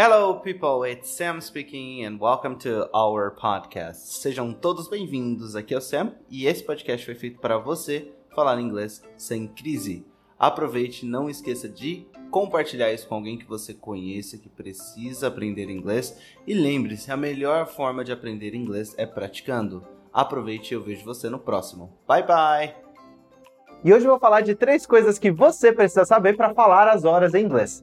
Hello, people. It's Sam speaking and welcome to our podcast. Sejam todos bem-vindos. Aqui é o Sam e esse podcast foi feito para você falar inglês sem crise. Aproveite, não esqueça de compartilhar isso com alguém que você conheça que precisa aprender inglês e lembre-se, a melhor forma de aprender inglês é praticando. Aproveite e eu vejo você no próximo. Bye bye. E hoje eu vou falar de três coisas que você precisa saber para falar as horas em inglês.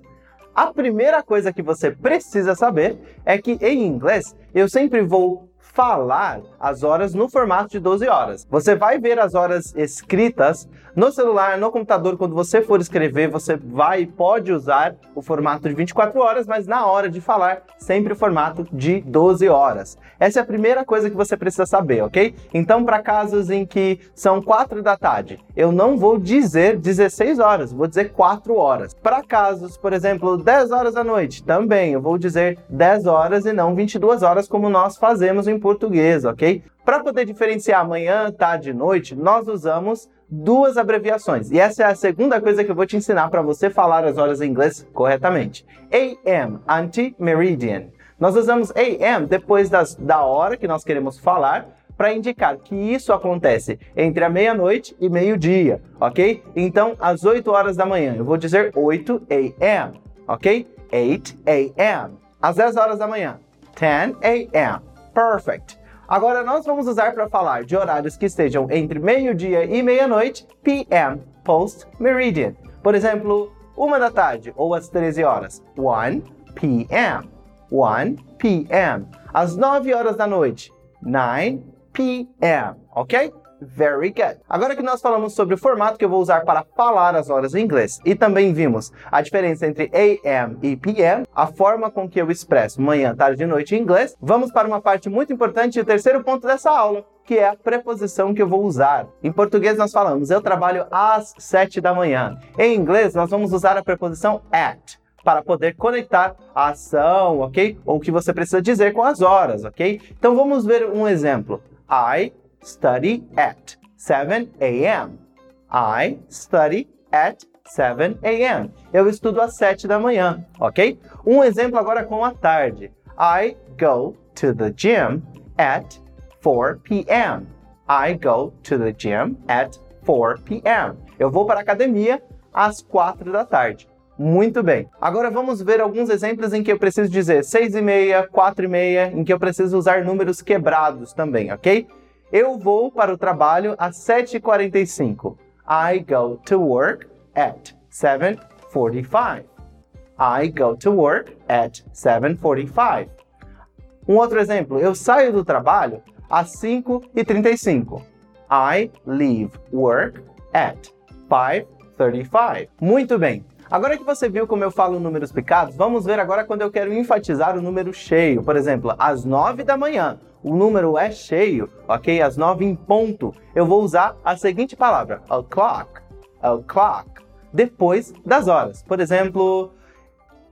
A primeira coisa que você precisa saber é que em inglês eu sempre vou falar as horas no formato de 12 horas. Você vai ver as horas escritas no celular, no computador, quando você for escrever, você vai e pode usar o formato de 24 horas, mas na hora de falar, sempre o formato de 12 horas. Essa é a primeira coisa que você precisa saber, ok? Então, para casos em que são 4 da tarde, eu não vou dizer 16 horas, vou dizer 4 horas. Para casos, por exemplo, 10 horas da noite, também eu vou dizer 10 horas e não 22 horas, como nós fazemos em português, ok? Para poder diferenciar manhã, tarde e noite, nós usamos duas abreviações. E essa é a segunda coisa que eu vou te ensinar para você falar as horas em inglês corretamente. AM, anti-meridian. Nós usamos AM depois das, da hora que nós queremos falar para indicar que isso acontece entre a meia-noite e meio-dia, ok? Então, às 8 horas da manhã, eu vou dizer 8 AM, ok? 8 AM. Às 10 horas da manhã, 10 AM. Perfect. Agora nós vamos usar para falar de horários que estejam entre meio-dia e meia-noite, PM, post meridian. Por exemplo, uma da tarde ou às 13 horas, 1 PM. 1 PM. Às 9 horas da noite, 9 PM, ok? Very good. Agora que nós falamos sobre o formato que eu vou usar para falar as horas em inglês e também vimos a diferença entre AM e PM, a forma com que eu expresso manhã, tarde e noite em inglês, vamos para uma parte muito importante e o terceiro ponto dessa aula, que é a preposição que eu vou usar. Em português nós falamos eu trabalho às 7 da manhã. Em inglês nós vamos usar a preposição at para poder conectar a ação, ok? Ou o que você precisa dizer com as horas, ok? Então vamos ver um exemplo. I study at 7 a.m. I study at 7 a.m. Eu estudo às 7 da manhã, ok? Um exemplo agora com a tarde. I go to the gym at 4 p.m. I go to the gym at 4 p.m. Eu vou para a academia às 4 da tarde. Muito bem. Agora vamos ver alguns exemplos em que eu preciso dizer 6 e meia, 4 e meia, em que eu preciso usar números quebrados também, ok? Eu vou para o trabalho às 7h45. I go to work at 7:45. I go to work at 7:45. Um outro exemplo, eu saio do trabalho às 5h35. I leave work at 5:35. Muito bem. Agora que você viu como eu falo números picados, vamos ver agora quando eu quero enfatizar o número cheio. Por exemplo, às 9 da manhã, o número é cheio, ok? Às 9 em ponto, eu vou usar a seguinte palavra, o'clock, o'clock, depois das horas. Por exemplo,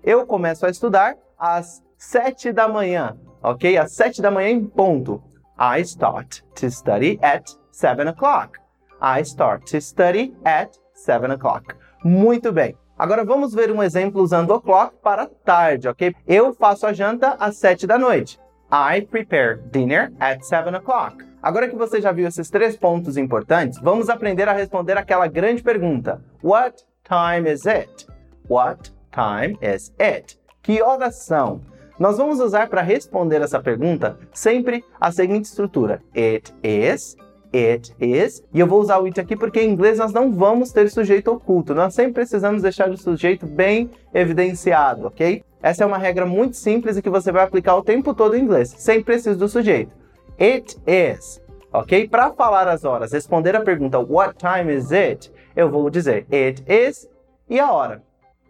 eu começo a estudar às 7 da manhã, ok? Às 7 da manhã em ponto. I start to study at 7 o'clock. I start to study at 7 o'clock. Muito bem. Agora vamos ver um exemplo usando o clock para tarde, ok? Eu faço a janta às 7 da noite. I prepare dinner at 7 o'clock. Agora que você já viu esses três pontos importantes, vamos aprender a responder aquela grande pergunta: What time is it? What time is it? Que horas são? Nós vamos usar para responder essa pergunta sempre a seguinte estrutura: It is, it is. E eu vou usar o it aqui porque em inglês nós não vamos ter sujeito oculto. Nós sempre precisamos deixar o sujeito bem evidenciado, ok? Essa é uma regra muito simples e que você vai aplicar o tempo todo em inglês, sem precisar do sujeito. It is, ok? Para falar as horas, responder a pergunta What time is it? Eu vou dizer It is e a hora.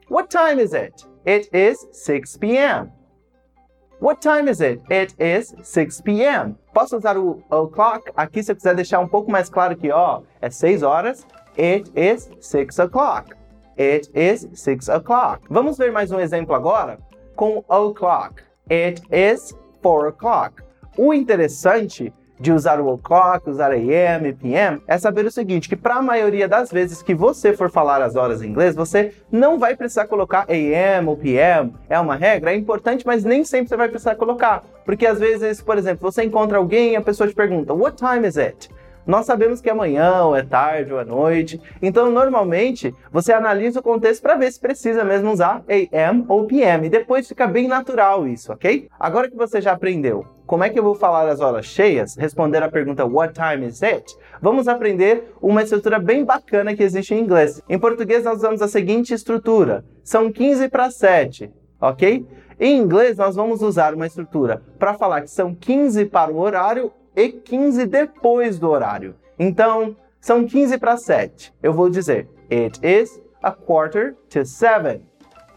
What time is it? It is 6 p.m. What time is it? It is 6 p.m. Posso usar o o'clock aqui se eu quiser deixar um pouco mais claro que, ó, é 6 horas. It is 6 o'clock. It is 6 o'clock. Vamos ver mais um exemplo agora com o'clock. It is 4 o'clock. O interessante de usar o o'clock, usar AM, PM, é saber o seguinte, que para a maioria das vezes que você for falar as horas em inglês, você não vai precisar colocar AM ou PM. É uma regra, é importante, mas nem sempre você vai precisar colocar. Porque às vezes, por exemplo, você encontra alguém e a pessoa te pergunta, what time is it? Nós sabemos que é amanhã, ou é tarde, ou é noite. Então, normalmente, você analisa o contexto para ver se precisa mesmo usar AM ou PM. E depois fica bem natural isso, ok? Agora que você já aprendeu como é que eu vou falar as horas cheias, responder a pergunta What time is it? Vamos aprender uma estrutura bem bacana que existe em inglês. Em português, nós usamos a seguinte estrutura: são 15 para 7, ok? Em inglês, nós vamos usar uma estrutura para falar que são 15 para o horário e 15 depois do horário. Então, são 15 para 7. Eu vou dizer It is a quarter to seven.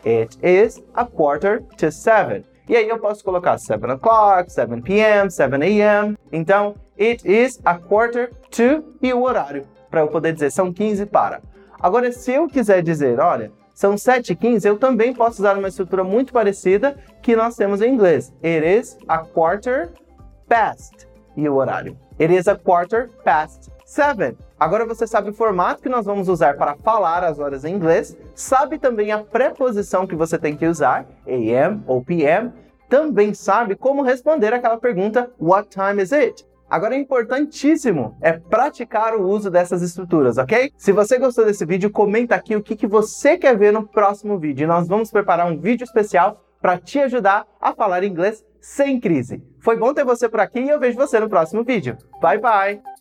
It is a quarter to seven. E aí eu posso colocar 7 o'clock, 7 p.m., 7 a.m. Então, it is a quarter to e o horário, para eu poder dizer são 15 para. Agora, se eu quiser dizer, olha, são 7 e 15, eu também posso usar uma estrutura muito parecida que nós temos em inglês. It is a quarter past e o horário. It is a quarter past seven. Agora você sabe o formato que nós vamos usar para falar as horas em inglês, sabe também a preposição que você tem que usar, AM ou PM, também sabe como responder aquela pergunta What time is it? Agora é importantíssimo é praticar o uso dessas estruturas, ok? Se você gostou desse vídeo, comenta aqui o que, que você quer ver no próximo vídeo. E nós vamos preparar um vídeo especial para te ajudar a falar inglês sem crise. Foi bom ter você por aqui e eu vejo você no próximo vídeo. Bye bye!